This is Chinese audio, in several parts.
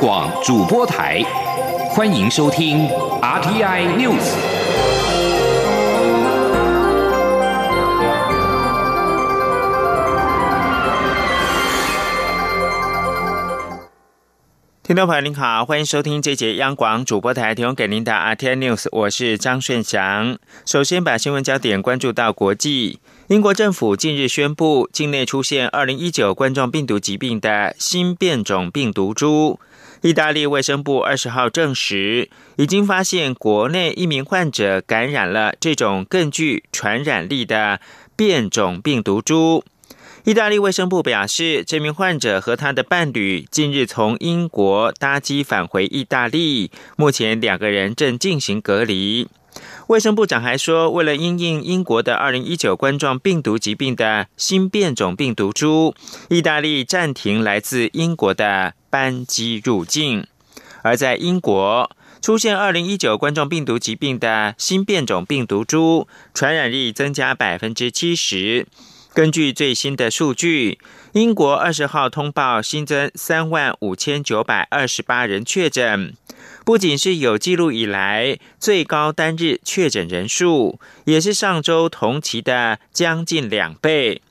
广主播台，欢迎收听 RTI News。听众朋友您好，欢迎收听这节央广主播台提供给您的 RTI News，我是张顺祥。首先把新闻焦点关注到国际。英国政府近日宣布，境内出现二零一九冠状病毒疾病的新变种病毒株。意大利卫生部二十号证实，已经发现国内一名患者感染了这种更具传染力的变种病毒株。意大利卫生部表示，这名患者和他的伴侣近日从英国搭机返回意大利，目前两个人正进行隔离。卫生部长还说，为了因应英国的二零一九冠状病毒疾病的新变种病毒株，意大利暂停来自英国的班机入境。而在英国出现二零一九冠状病毒疾病的新变种病毒株，传染力增加百分之七十。根据最新的数据，英国二十号通报新增三万五千九百二十八人确诊。不仅是有记录以来最高单日确诊人数，也是上周同期的将近两倍。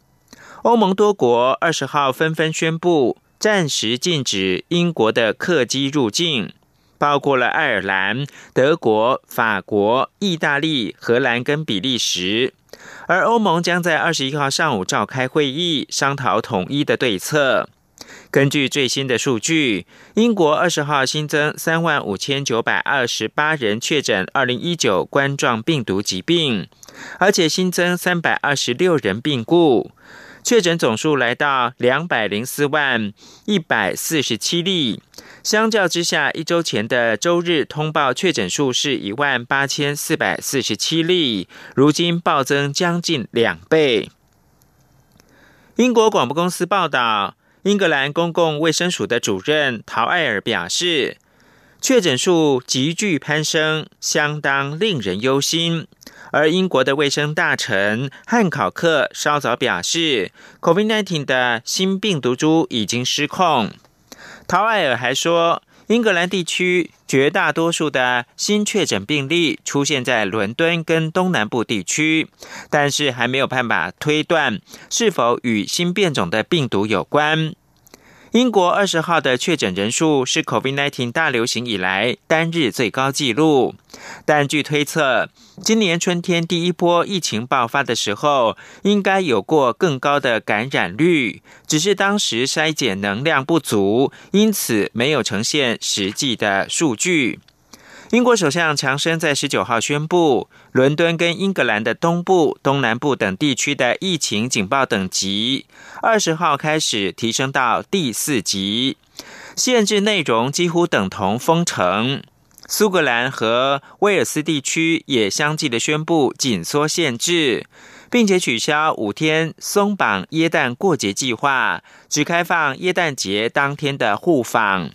欧盟多国二十号纷纷宣布暂时禁止英国的客机入境，包括了爱尔兰、德国、法国、意大利、荷兰跟比利时。而欧盟将在二十一号上午召开会议，商讨统一的对策。根据最新的数据，英国二十号新增三万五千九百二十八人确诊二零一九冠状病毒疾病，而且新增三百二十六人病故，确诊总数来到两百零四万一百四十七例。相较之下，一周前的周日通报确诊数是一万八千四百四十七例，如今暴增将近两倍。英国广播公司报道。英格兰公共卫生署的主任陶艾尔表示，确诊数急剧攀升，相当令人忧心。而英国的卫生大臣汉考克稍早表示，COVID-19 的新病毒株已经失控。陶艾尔还说。英格兰地区绝大多数的新确诊病例出现在伦敦跟东南部地区，但是还没有办法推断是否与新变种的病毒有关。英国二十号的确诊人数是 COVID-19 大流行以来单日最高纪录，但据推测，今年春天第一波疫情爆发的时候，应该有过更高的感染率，只是当时筛检能量不足，因此没有呈现实际的数据。英国首相强生在十九号宣布，伦敦跟英格兰的东部、东南部等地区的疫情警报等级，二十号开始提升到第四级，限制内容几乎等同封城。苏格兰和威尔斯地区也相继的宣布紧缩限制，并且取消五天松绑耶诞过节计划，只开放耶诞节当天的互访。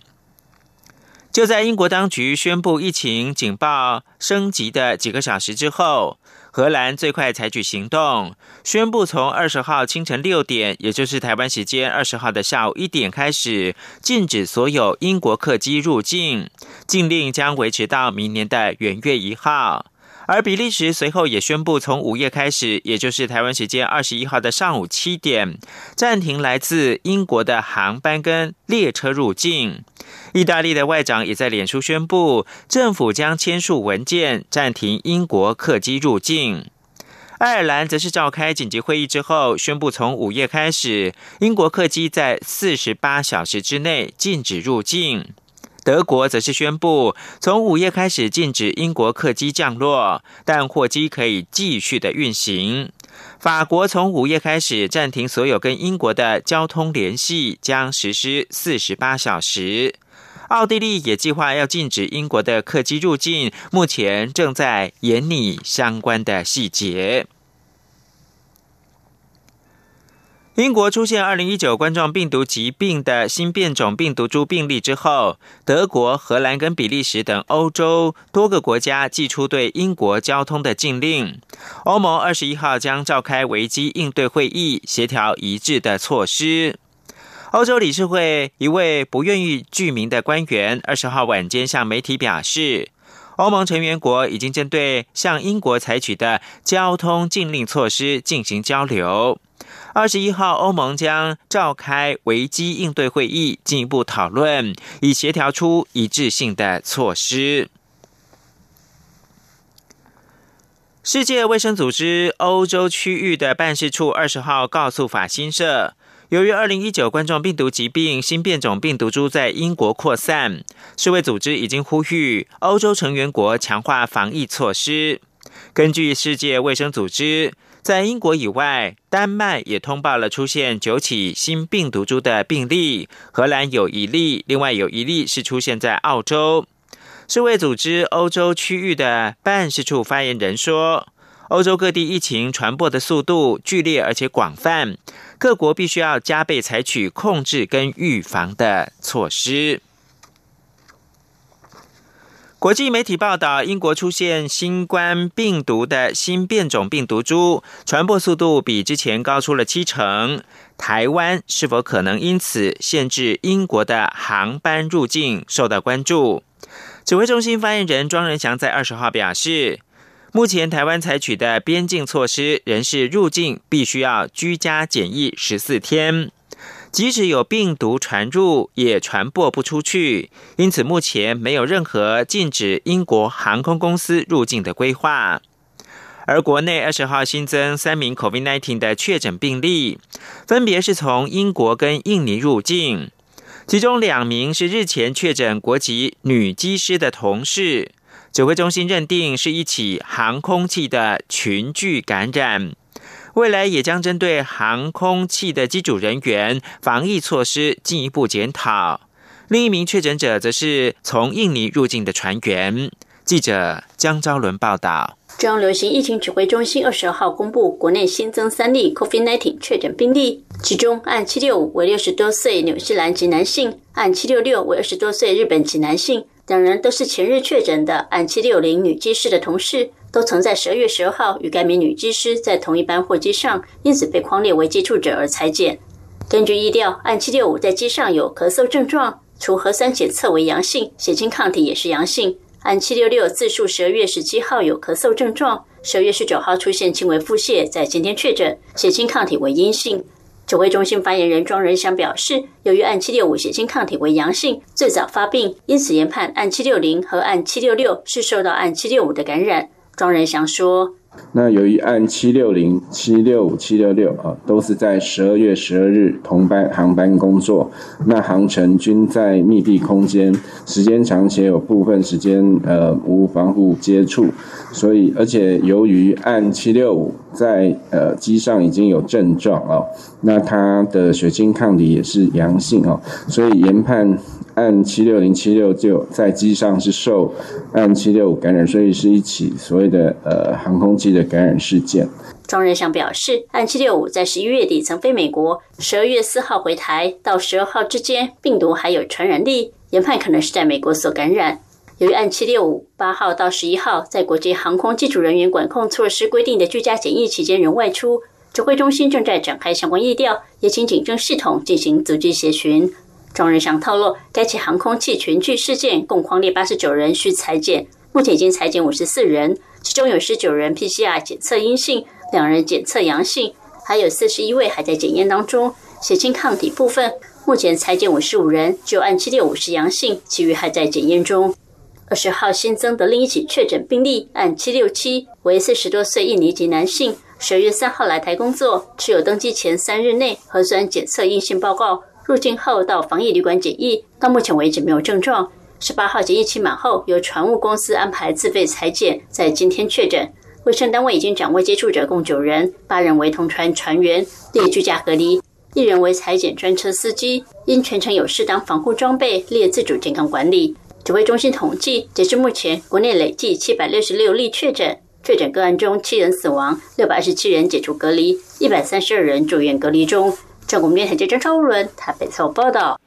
就在英国当局宣布疫情警报升级的几个小时之后，荷兰最快采取行动，宣布从二十号清晨六点，也就是台湾时间二十号的下午一点开始，禁止所有英国客机入境，禁令将维持到明年的元月一号。而比利时随后也宣布，从午夜开始，也就是台湾时间二十一号的上午七点，暂停来自英国的航班跟列车入境。意大利的外长也在脸书宣布，政府将签署文件暂停英国客机入境。爱尔兰则是召开紧急会议之后，宣布从午夜开始，英国客机在四十八小时之内禁止入境。德国则是宣布，从午夜开始禁止英国客机降落，但货机可以继续的运行。法国从午夜开始暂停所有跟英国的交通联系，将实施四十八小时。奥地利也计划要禁止英国的客机入境，目前正在研拟相关的细节。英国出现二零一九冠状病毒疾病的新变种病毒株病例之后，德国、荷兰跟比利时等欧洲多个国家寄出对英国交通的禁令。欧盟二十一号将召开危机应对会议，协调一致的措施。欧洲理事会一位不愿意具名的官员二十号晚间向媒体表示，欧盟成员国已经针对向英国采取的交通禁令措施进行交流。二十一号，欧盟将召开危机应对会议，进一步讨论，以协调出一致性的措施。世界卫生组织欧洲区域的办事处二十号告诉法新社。由于二零一九冠状病毒疾病新变种病毒株在英国扩散，世卫组织已经呼吁欧洲成员国强化防疫措施。根据世界卫生组织，在英国以外，丹麦也通报了出现九起新病毒株的病例，荷兰有一例，另外有一例是出现在澳洲。世卫组织欧洲区域的办事处发言人说。欧洲各地疫情传播的速度剧烈而且广泛，各国必须要加倍采取控制跟预防的措施。国际媒体报道，英国出现新冠病毒的新变种病毒株，传播速度比之前高出了七成。台湾是否可能因此限制英国的航班入境，受到关注。指挥中心发言人庄仁祥在二十号表示。目前台湾采取的边境措施，仍是入境必须要居家检疫十四天，即使有病毒传入，也传播不出去。因此，目前没有任何禁止英国航空公司入境的规划。而国内二十号新增三名 COVID-19 的确诊病例，分别是从英国跟印尼入境，其中两名是日前确诊国籍女机师的同事。指挥中心认定是一起航空器的群聚感染，未来也将针对航空器的机组人员防疫措施进一步检讨。另一名确诊者则是从印尼入境的船员。记者江昭伦报道。中央流行疫情指挥中心二十二号公布，国内新增三例 COVID-19 确诊病例，其中按七六五为六十多岁纽西兰籍男性，按七六六为二十多岁日本籍男性。两人都是前日确诊的按七六零女机师的同事，都曾在十二月十二号与该名女机师在同一班货机上，因此被框列为接触者而裁剪。根据意料，按七六五在机上有咳嗽症状，除核酸检测为阳性，血清抗体也是阳性。按七六六自述十二月十七号有咳嗽症状，十二月十九号出现轻微腹泻，在今天确诊，血清抗体为阴性。指挥中心发言人庄仁祥表示，由于按七六五血清抗体为阳性，最早发病，因此研判按七六零和按七六六是受到按七六五的感染。庄仁祥说。那由于按七六零、七六五、七六六啊，都是在十二月十二日同班航班工作，那航程均在密闭空间，时间长且有部分时间呃无防护接触，所以而且由于按七六五在呃机上已经有症状哦，那他的血清抗体也是阳性哦，所以研判。按七六零七六就在机上是受按七六五感染，所以是一起所谓的呃航空器的感染事件。庄仁祥表示，按七六五在十一月底曾飞美国，十二月四号回台，到十二号之间病毒还有传染力，研判可能是在美国所感染。由于按七六五八号到十一号在国际航空机组人员管控措施规定的居家检疫期间仍外出，指挥中心正在展开相关疫调，也请警政系统进行组织协寻。庄仁祥透露，该起航空器群聚事件共框列八十九人需裁减，目前已经裁减五十四人，其中有十九人 PCR 检测阴性，两人检测阳性，还有四十一位还在检验当中。血清抗体部分，目前裁减五十五人，只有按七六五是阳性，其余还在检验中。二十号新增的另一起确诊病例，按七六七为四十多岁印尼籍男性，十月三号来台工作，持有登机前三日内核酸检测阴性报告。入境后到防疫旅馆检疫，到目前为止没有症状。十八号检疫期满后，由船务公司安排自费裁剪，在今天确诊。卫生单位已经掌握接触者共九人，八人为同船船员，列居家隔离；一人为裁剪专车司机，因全程有适当防护装备，列自主健康管理。指挥中心统计，截至目前，国内累计七百六十六例确诊，确诊个案中七人死亡，六百二十七人解除隔离，一百三十二人住院隔离中。中国面台记者超伦台北做报道：，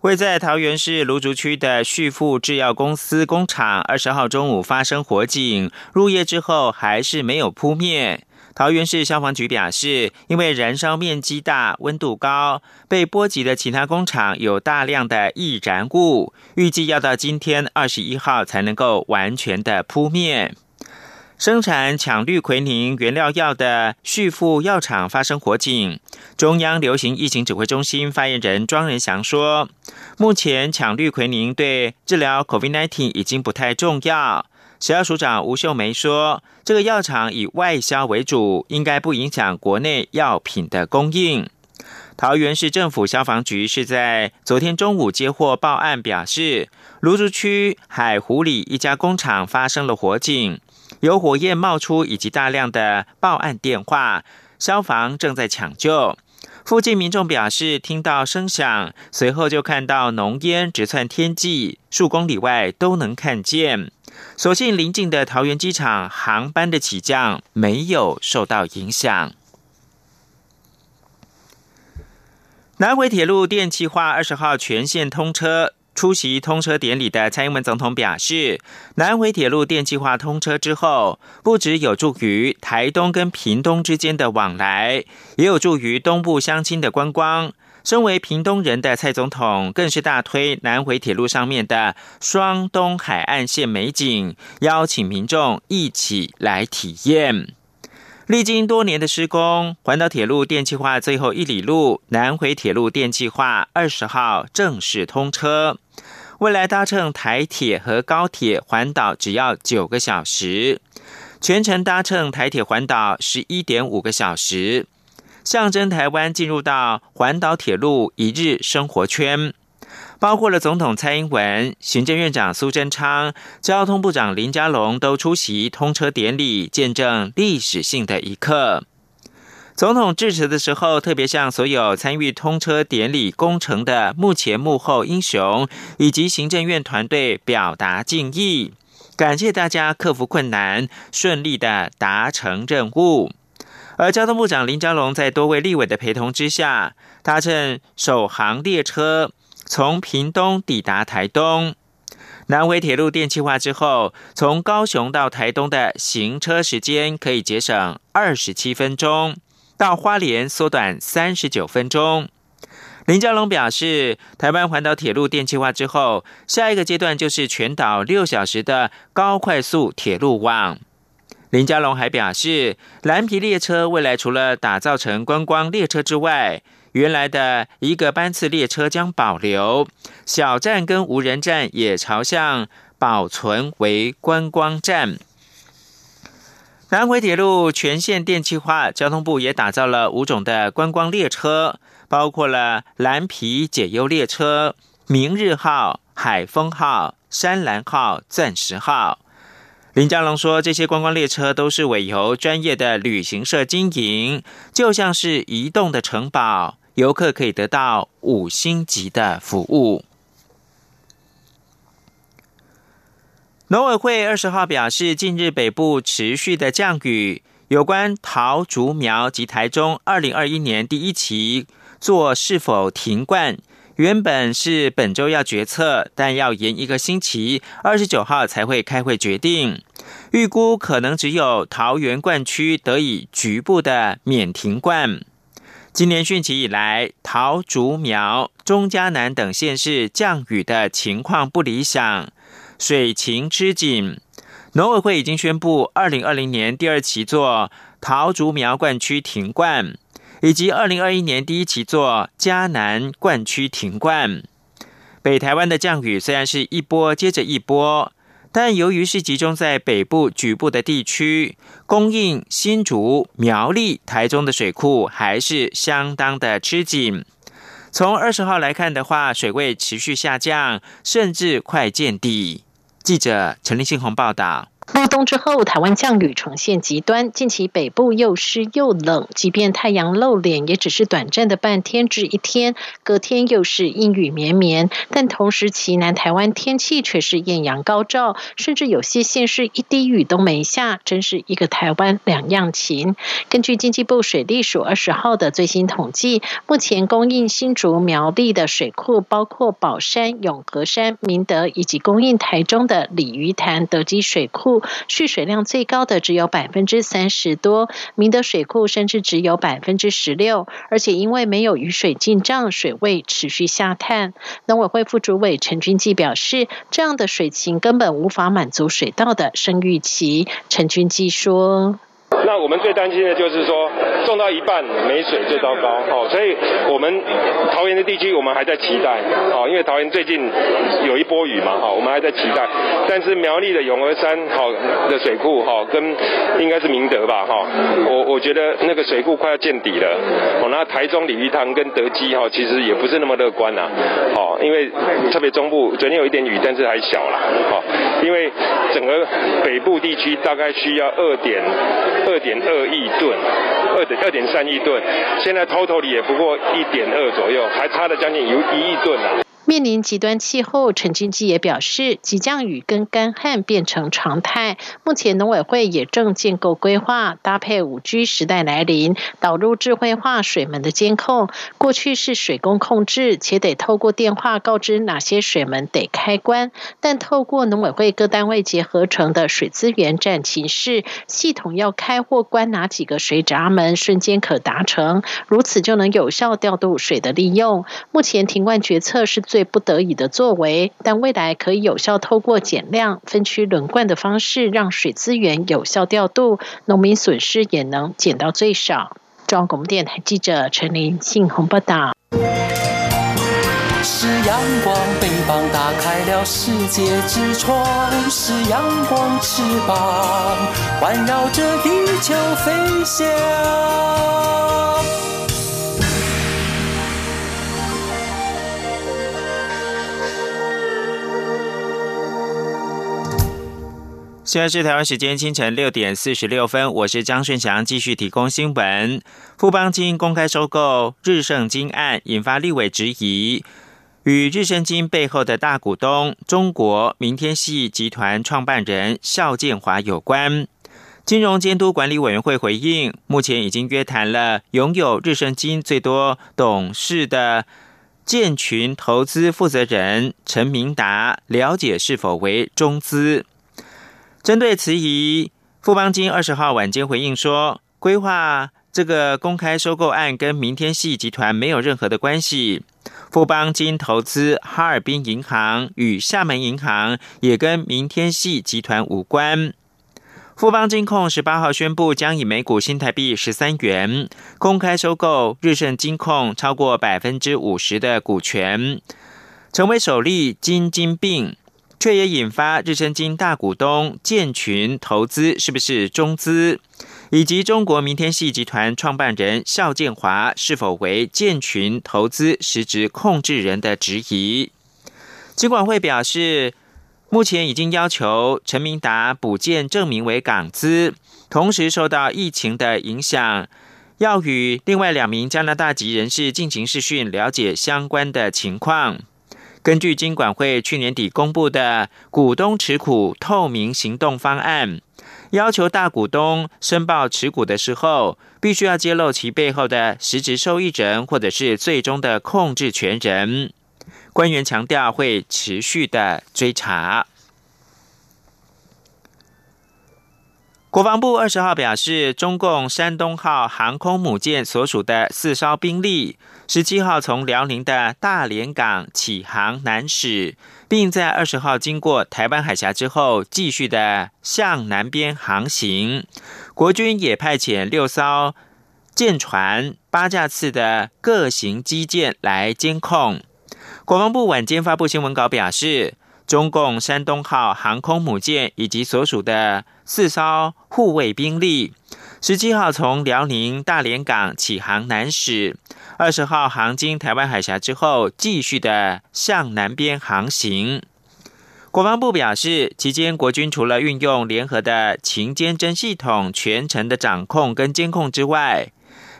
位在桃园市芦竹区的旭富制药公司工厂，二十号中午发生火警，入夜之后还是没有扑灭。桃园市消防局表示，因为燃烧面积大、温度高，被波及的其他工厂有大量的易燃物，预计要到今天二十一号才能够完全的扑灭。生产羟氯喹宁原料药的旭富药厂发生火警，中央流行疫情指挥中心发言人庄仁祥说，目前羟氯喹宁对治疗 COVID-19 已经不太重要。食药署长吴秀梅说：“这个药厂以外销为主，应该不影响国内药品的供应。”桃园市政府消防局是在昨天中午接获报案，表示芦竹区海湖里一家工厂发生了火警，有火焰冒出以及大量的报案电话，消防正在抢救。附近民众表示听到声响，随后就看到浓烟直窜天际，数公里外都能看见。所幸邻近的桃园机场航班的起降没有受到影响。南回铁路电气化二十号全线通车，出席通车典礼的蔡英文总统表示，南回铁路电气化通车之后，不只有助于台东跟屏东之间的往来，也有助于东部乡亲的观光。身为屏东人的蔡总统，更是大推南回铁路上面的双东海岸线美景，邀请民众一起来体验。历经多年的施工，环岛铁路电气化最后一里路南回铁路电气化二十号正式通车，未来搭乘台铁和高铁环岛只要九个小时，全程搭乘台铁环岛十一点五个小时。象征台湾进入到环岛铁路一日生活圈，包括了总统蔡英文、行政院长苏贞昌、交通部长林佳龙都出席通车典礼，见证历史性的一刻。总统致辞的时候，特别向所有参与通车典礼工程的幕前幕后英雄以及行政院团队表达敬意，感谢大家克服困难，顺利的达成任务。而交通部长林佳龙在多位立委的陪同之下，搭乘首航列车从屏东抵达台东。南回铁路电气化之后，从高雄到台东的行车时间可以节省二十七分钟，到花莲缩短三十九分钟。林佳龙表示，台湾环岛铁路电气化之后，下一个阶段就是全岛六小时的高快速铁路网。林佳龙还表示，蓝皮列车未来除了打造成观光列车之外，原来的一个班次列车将保留，小站跟无人站也朝向保存为观光站。南回铁路全线电气化，交通部也打造了五种的观光列车，包括了蓝皮解忧列车、明日号、海风号、山蓝号、钻石号。林佳龙说：“这些观光列车都是委由专业的旅行社经营，就像是移动的城堡，游客可以得到五星级的服务。”农委会二十号表示，近日北部持续的降雨，有关桃竹苗及台中二零二一年第一期做是否停灌。原本是本周要决策，但要延一个星期，二十九号才会开会决定。预估可能只有桃园灌区得以局部的免停灌。今年汛期以来，桃竹苗、中嘉南等县市降雨的情况不理想，水情吃紧。农委会已经宣布，二零二零年第二期做桃竹苗灌区停灌。以及二零二一年第一期做嘉南灌区停灌，北台湾的降雨虽然是一波接着一波，但由于是集中在北部局部的地区，供应新竹、苗栗、台中的水库还是相当的吃紧。从二十号来看的话，水位持续下降，甚至快见底。记者陈立信宏报道。入冬之后，台湾降雨呈现极端。近期北部又湿又冷，即便太阳露脸，也只是短暂的半天至一天，隔天又是阴雨绵绵。但同时，其南台湾天气却是艳阳高照，甚至有些县市一滴雨都没下，真是一个台湾两样情。根据经济部水利署二十号的最新统计，目前供应新竹苗栗的水库包括宝山、永和山、明德，以及供应台中的鲤鱼潭德基水库。蓄水量最高的只有百分之三十多，明德水库甚至只有百分之十六，而且因为没有雨水进账，水位持续下探。农委会副主委陈君记表示，这样的水情根本无法满足水稻的生育期。陈君记说。那我们最担心的就是说，种到一半没水最糟糕，哦，所以我们桃园的地区我们还在期待，哦，因为桃园最近有一波雨嘛，哈，我们还在期待。但是苗栗的永和山好的水库，哈，跟应该是明德吧，哈，我我觉得那个水库快要见底了。哦，那台中鲤鱼塘跟德基，哈，其实也不是那么乐观呐，哦，因为特别中部昨天有一点雨，但是还小啦，哦，因为整个北部地区大概需要二点。二点二亿吨，二点二点三亿吨，现在 total 里也不过一点二左右，还差了将近有一亿吨呢。面临极端气候，陈俊基也表示，急降雨跟干旱变成常态。目前农委会也正建构规划，搭配五 G 时代来临，导入智慧化水门的监控。过去是水工控制，且得透过电话告知哪些水门得开关，但透过农委会各单位结合成的水资源站情室系统，要开或关哪几个水闸门，瞬间可达成，如此就能有效调度水的利用。目前停灌决策是。最不得已的作为，但未来可以有效透过减量、分区轮灌的方式，让水资源有效调度，农民损失也能减到最少。中央广播电台记者陈林信鸿报道。是阳光，翅膀打开了世界之窗；是阳光，翅膀环绕着地球飞翔。现在是台湾时间清晨六点四十六分，我是张顺祥，继续提供新闻。富邦金公开收购日盛金案，引发立委质疑，与日盛金背后的大股东中国明天系集团创办人邵建华有关。金融监督管理委员会回应，目前已经约谈了拥有日盛金最多董事的建群投资负责人陈明达，了解是否为中资。针对此疑，富邦金二十号晚间回应说，规划这个公开收购案跟明天系集团没有任何的关系。富邦金投资哈尔滨银行与厦门银行也跟明天系集团无关。富邦金控十八号宣布，将以每股新台币十三元公开收购日盛金控超过百分之五十的股权，成为首例金金并。却也引发日升金大股东建群投资是不是中资，以及中国明天系集团创办人邵建华是否为建群投资实质控制人的质疑。金管会表示，目前已经要求陈明达补件证明为港资，同时受到疫情的影响，要与另外两名加拿大籍人士进行视讯，了解相关的情况。根据金管会去年底公布的股东持股透明行动方案，要求大股东申报持股的时候，必须要揭露其背后的实质受益人或者是最终的控制权人。官员强调会持续的追查。国防部二十号表示，中共山东号航空母舰所属的四艘兵力，十七号从辽宁的大连港起航南驶，并在二十号经过台湾海峡之后，继续的向南边航行。国军也派遣六艘舰船、八架次的各型机舰来监控。国防部晚间发布新闻稿表示。中共山东号航空母舰以及所属的四艘护卫兵力，十七号从辽宁大连港起航南驶，二十号航经台湾海峡之后，继续的向南边航行。国防部表示，期间国军除了运用联合的情监侦系统全程的掌控跟监控之外，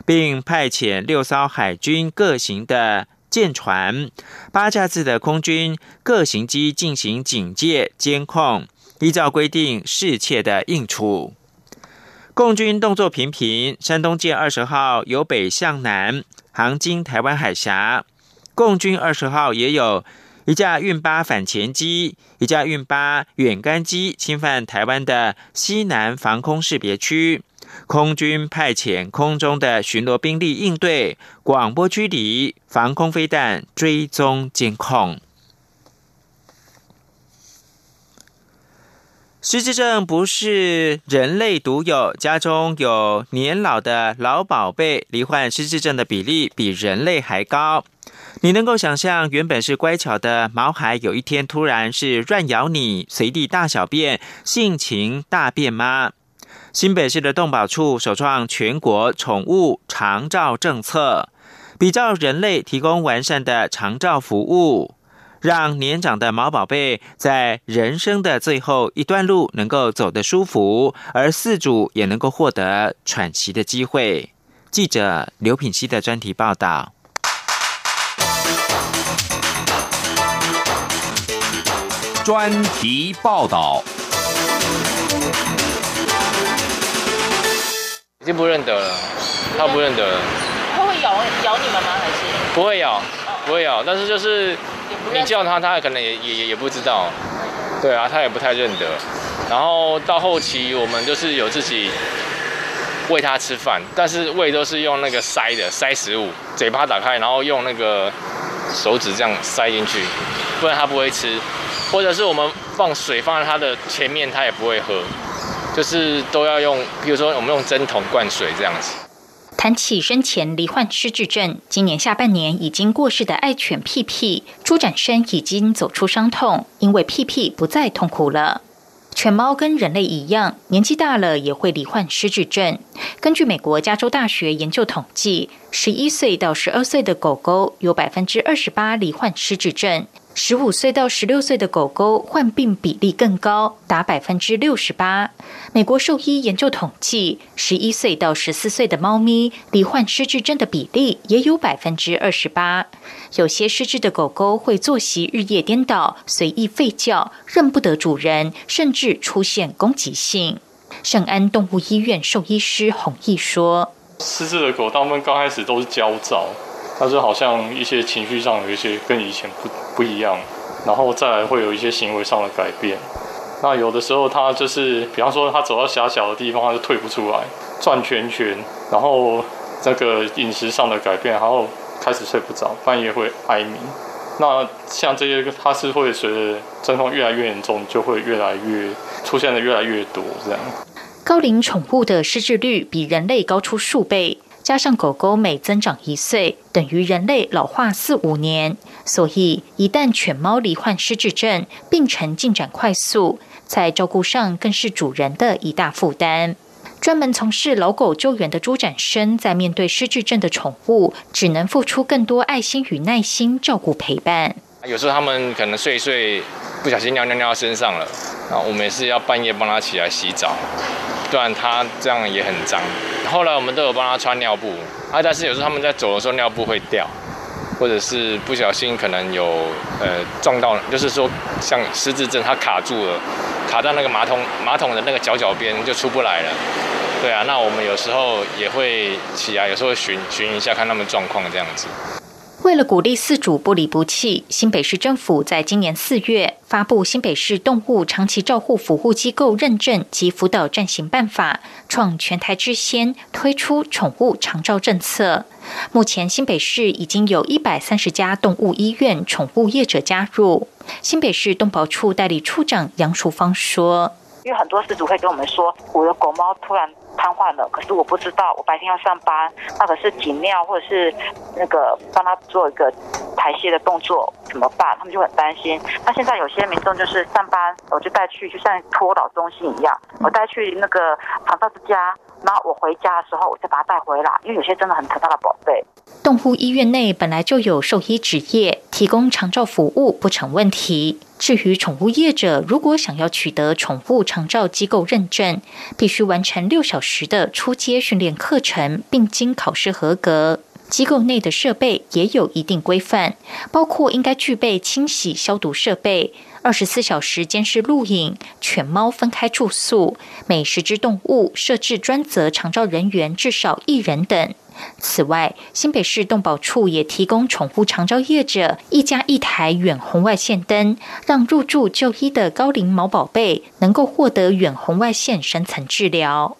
并派遣六艘海军各型的。舰船、八架次的空军各型机进行警戒监控，依照规定适切的应处。共军动作频频，山东舰二十号由北向南航经台湾海峡，共军二十号也有一架运八反潜机、一架运八远干机侵犯台湾的西南防空识别区，空军派遣空中的巡逻兵力应对，广播驱离防空飞弹追踪监控。失智症不是人类独有，家中有年老的老宝贝罹患失智症的比例比人类还高。你能够想象，原本是乖巧的毛孩，有一天突然是乱咬你，随地大小便，性情大变吗？新北市的动保处首创全国宠物长照政策，比照人类提供完善的长照服务，让年长的毛宝贝在人生的最后一段路能够走得舒服，而饲主也能够获得喘息的机会。记者刘品熙的专题报道。专题报道。已经不认得了，他不认得了。他会咬咬你们吗？还是不会咬，不会咬。但是就是你叫他，他可能也也也不知道。对啊，他也不太认得。然后到后期，我们就是有自己喂他吃饭，但是喂都是用那个塞的塞食物，嘴巴打开，然后用那个手指这样塞进去，不然他不会吃。或者是我们放水放在它的前面，它也不会喝，就是都要用，比如说我们用针筒灌水这样子。谈起生前罹患失智症，今年下半年已经过世的爱犬屁屁，朱展生已经走出伤痛，因为屁屁不再痛苦了。犬猫跟人类一样，年纪大了也会罹患失智症。根据美国加州大学研究统计，十一岁到十二岁的狗狗有百分之二十八罹患失智症。十五岁到十六岁的狗狗患病比例更高，达百分之六十八。美国兽医研究统计，十一岁到十四岁的猫咪罹患失智症的比例也有百分之二十八。有些失智的狗狗会作息日夜颠倒，随意吠叫，认不得主人，甚至出现攻击性。圣安动物医院兽医师洪毅说：“失智的狗，大部分刚开始都是焦躁。”他就好像一些情绪上有一些跟以前不不一样，然后再来会有一些行为上的改变。那有的时候他就是，比方说他走到狭小的地方，他就退不出来，转圈圈，然后这个饮食上的改变，然后开始睡不着，半夜会哀鸣。那像这些，它是会随着症状越来越严重，就会越来越出现的越来越多这样。高龄宠物的失智率比人类高出数倍。加上狗狗每增长一岁，等于人类老化四五年。所以，一旦犬猫罹患失智症，病程进展快速，在照顾上更是主人的一大负担。专门从事老狗救援的朱展生，在面对失智症的宠物，只能付出更多爱心与耐心照顾陪伴。有时候他们可能睡一睡，不小心尿尿尿到身上了，然后，我们也是要半夜帮他起来洗澡。不然他这样也很脏。后来我们都有帮他穿尿布，啊，但是有时候他们在走的时候尿布会掉，或者是不小心可能有呃撞到，就是说像失智症，它卡住了，卡在那个马桶马桶的那个角角边就出不来了。对啊，那我们有时候也会起来，有时候巡巡一下看他们状况这样子。为了鼓励饲主不离不弃，新北市政府在今年四月发布《新北市动物长期照护服务机构认证及辅导暂行办法》，创全台之先，推出宠物长照政策。目前新北市已经有一百三十家动物医院宠物业者加入。新北市动保处代理处长杨淑芳说：“因为很多饲主会跟我们说，我的狗猫突然。”瘫痪了，可是我不知道，我白天要上班，那可是紧尿或者是那个帮他做一个排泄的动作怎么办？他们就很担心。那现在有些民众就是上班，我就带去，就像托老中心一样，我带去那个长照之家，那我回家的时候，我就把它带回来，因为有些真的很疼他的宝贝。动物医院内本来就有兽医职业，提供长照服务不成问题。至于宠物业者，如果想要取得宠物长照机构认证，必须完成六小时的初阶训练课程，并经考试合格。机构内的设备也有一定规范，包括应该具备清洗消毒设备。二十四小时监视录影，犬猫分开住宿，每十只动物设置专责长照人员至少一人等。此外，新北市动保处也提供宠物长照业者一家一台远红外线灯，让入住就医的高龄毛宝贝能够获得远红外线深层治疗。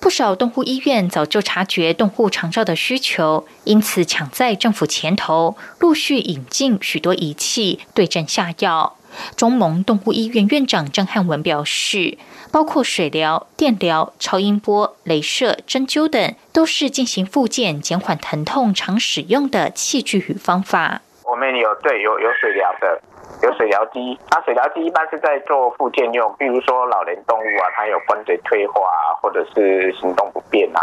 不少动物医院早就察觉动物长照的需求，因此抢在政府前头，陆续引进许多仪器对症下药。中蒙动物医院院长郑汉文表示，包括水疗、电疗、超音波、镭射、针灸等，都是进行复健、减缓疼痛常使用的器具与方法。我们有对有有水疗的，有水疗机。那水疗机一般是在做复健用，比如说老年动物啊，它有关节退化啊，或者是行动不便啊，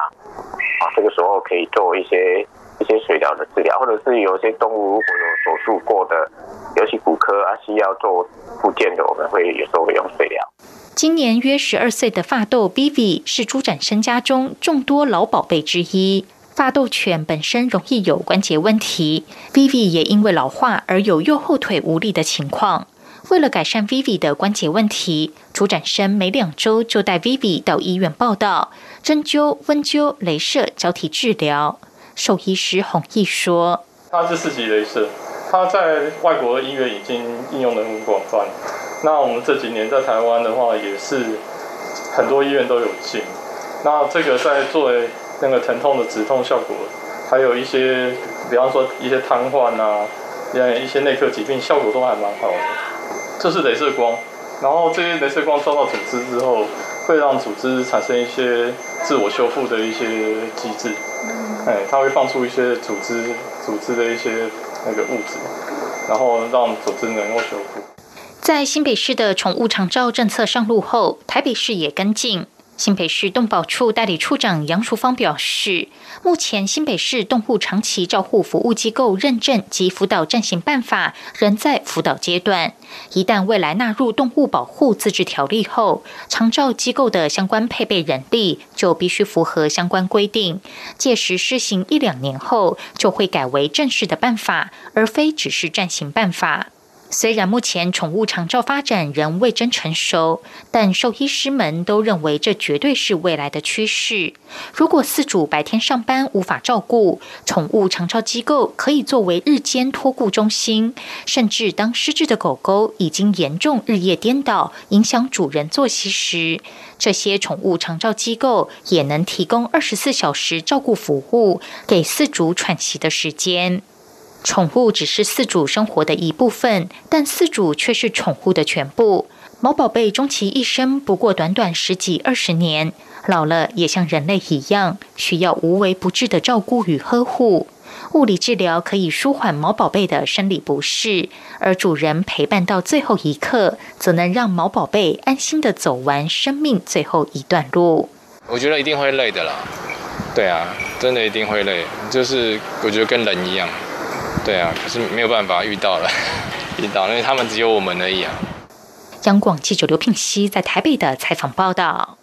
啊，这个时候可以做一些。一些水疗的治疗，或者是有些动物如果有手术过的，尤其骨科啊需要做复健的，我们会有时候会用水疗。今年约十二岁的发豆 Bivi 是朱展生家中众多老宝贝之一。发豆犬本身容易有关节问题，Vivi 也因为老化而有右后腿无力的情况。为了改善 Vivi 的关节问题，主展生每两周就带 Vivi 到医院报道，针灸、温灸、镭射交替治疗。兽医师洪毅说：“它是四级镭射，它在外国医院已经应用的很广泛。那我们这几年在台湾的话，也是很多医院都有进。那这个在作为那个疼痛的止痛效果，还有一些，比方说一些瘫痪啊，一些内科疾病，效果都还蛮好的。这是镭射光，然后这些镭射光照到组织之后，会让组织产生一些自我修复的一些机制。”哎，它会放出一些组织组织的一些那个物质，然后让组织能够修复。在新北市的宠物长照政策上路后，台北市也跟进。新北市动保处代理处长杨淑芳表示，目前新北市动物长期照护服务机构认证及辅导暂行办法仍在辅导阶段。一旦未来纳入动物保护自治条例后，长照机构的相关配备人力就必须符合相关规定。届时施行一两年后，就会改为正式的办法，而非只是暂行办法。虽然目前宠物长照发展仍未臻成熟，但兽医师们都认为这绝对是未来的趋势。如果饲主白天上班无法照顾，宠物长照机构可以作为日间托顾中心，甚至当失智的狗狗已经严重日夜颠倒，影响主人作息时，这些宠物长照机构也能提供二十四小时照顾服务，给饲主喘息的时间。宠物只是饲主生活的一部分，但饲主却是宠物的全部。毛宝贝终其一生不过短短十几二十年，老了也像人类一样，需要无微不至的照顾与呵护。物理治疗可以舒缓毛宝贝的生理不适，而主人陪伴到最后一刻，则能让毛宝贝安心的走完生命最后一段路。我觉得一定会累的啦，对啊，真的一定会累，就是我觉得跟人一样。对啊，可是没有办法遇到了，遇到，因为他们只有我们而已啊。央广记者刘聘熙在台北的采访报道。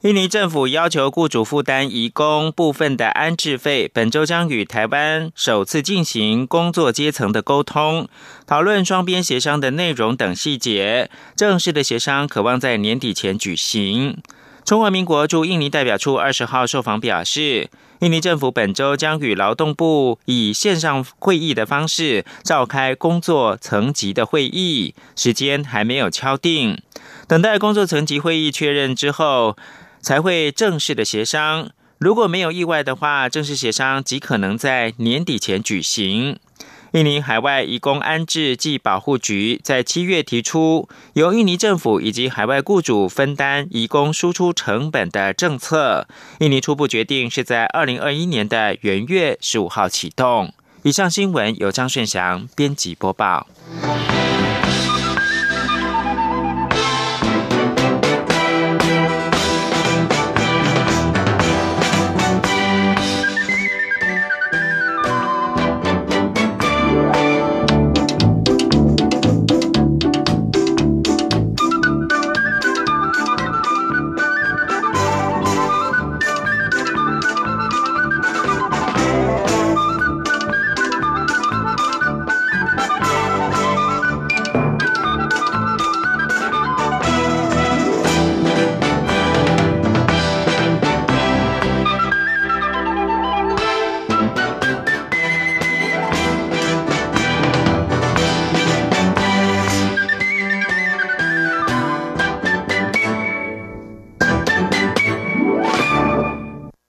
印尼政府要求雇主负担移工部分的安置费，本周将与台湾首次进行工作阶层的沟通，讨论双边协商的内容等细节。正式的协商渴望在年底前举行。中华民国驻印尼代表处二十号受访表示，印尼政府本周将与劳动部以线上会议的方式召开工作层级的会议，时间还没有敲定，等待工作层级会议确认之后，才会正式的协商。如果没有意外的话，正式协商极可能在年底前举行。印尼海外移工安置暨保护局在七月提出，由印尼政府以及海外雇主分担移工输出成本的政策。印尼初步决定是在二零二一年的元月十五号启动。以上新闻由张顺祥编辑播报。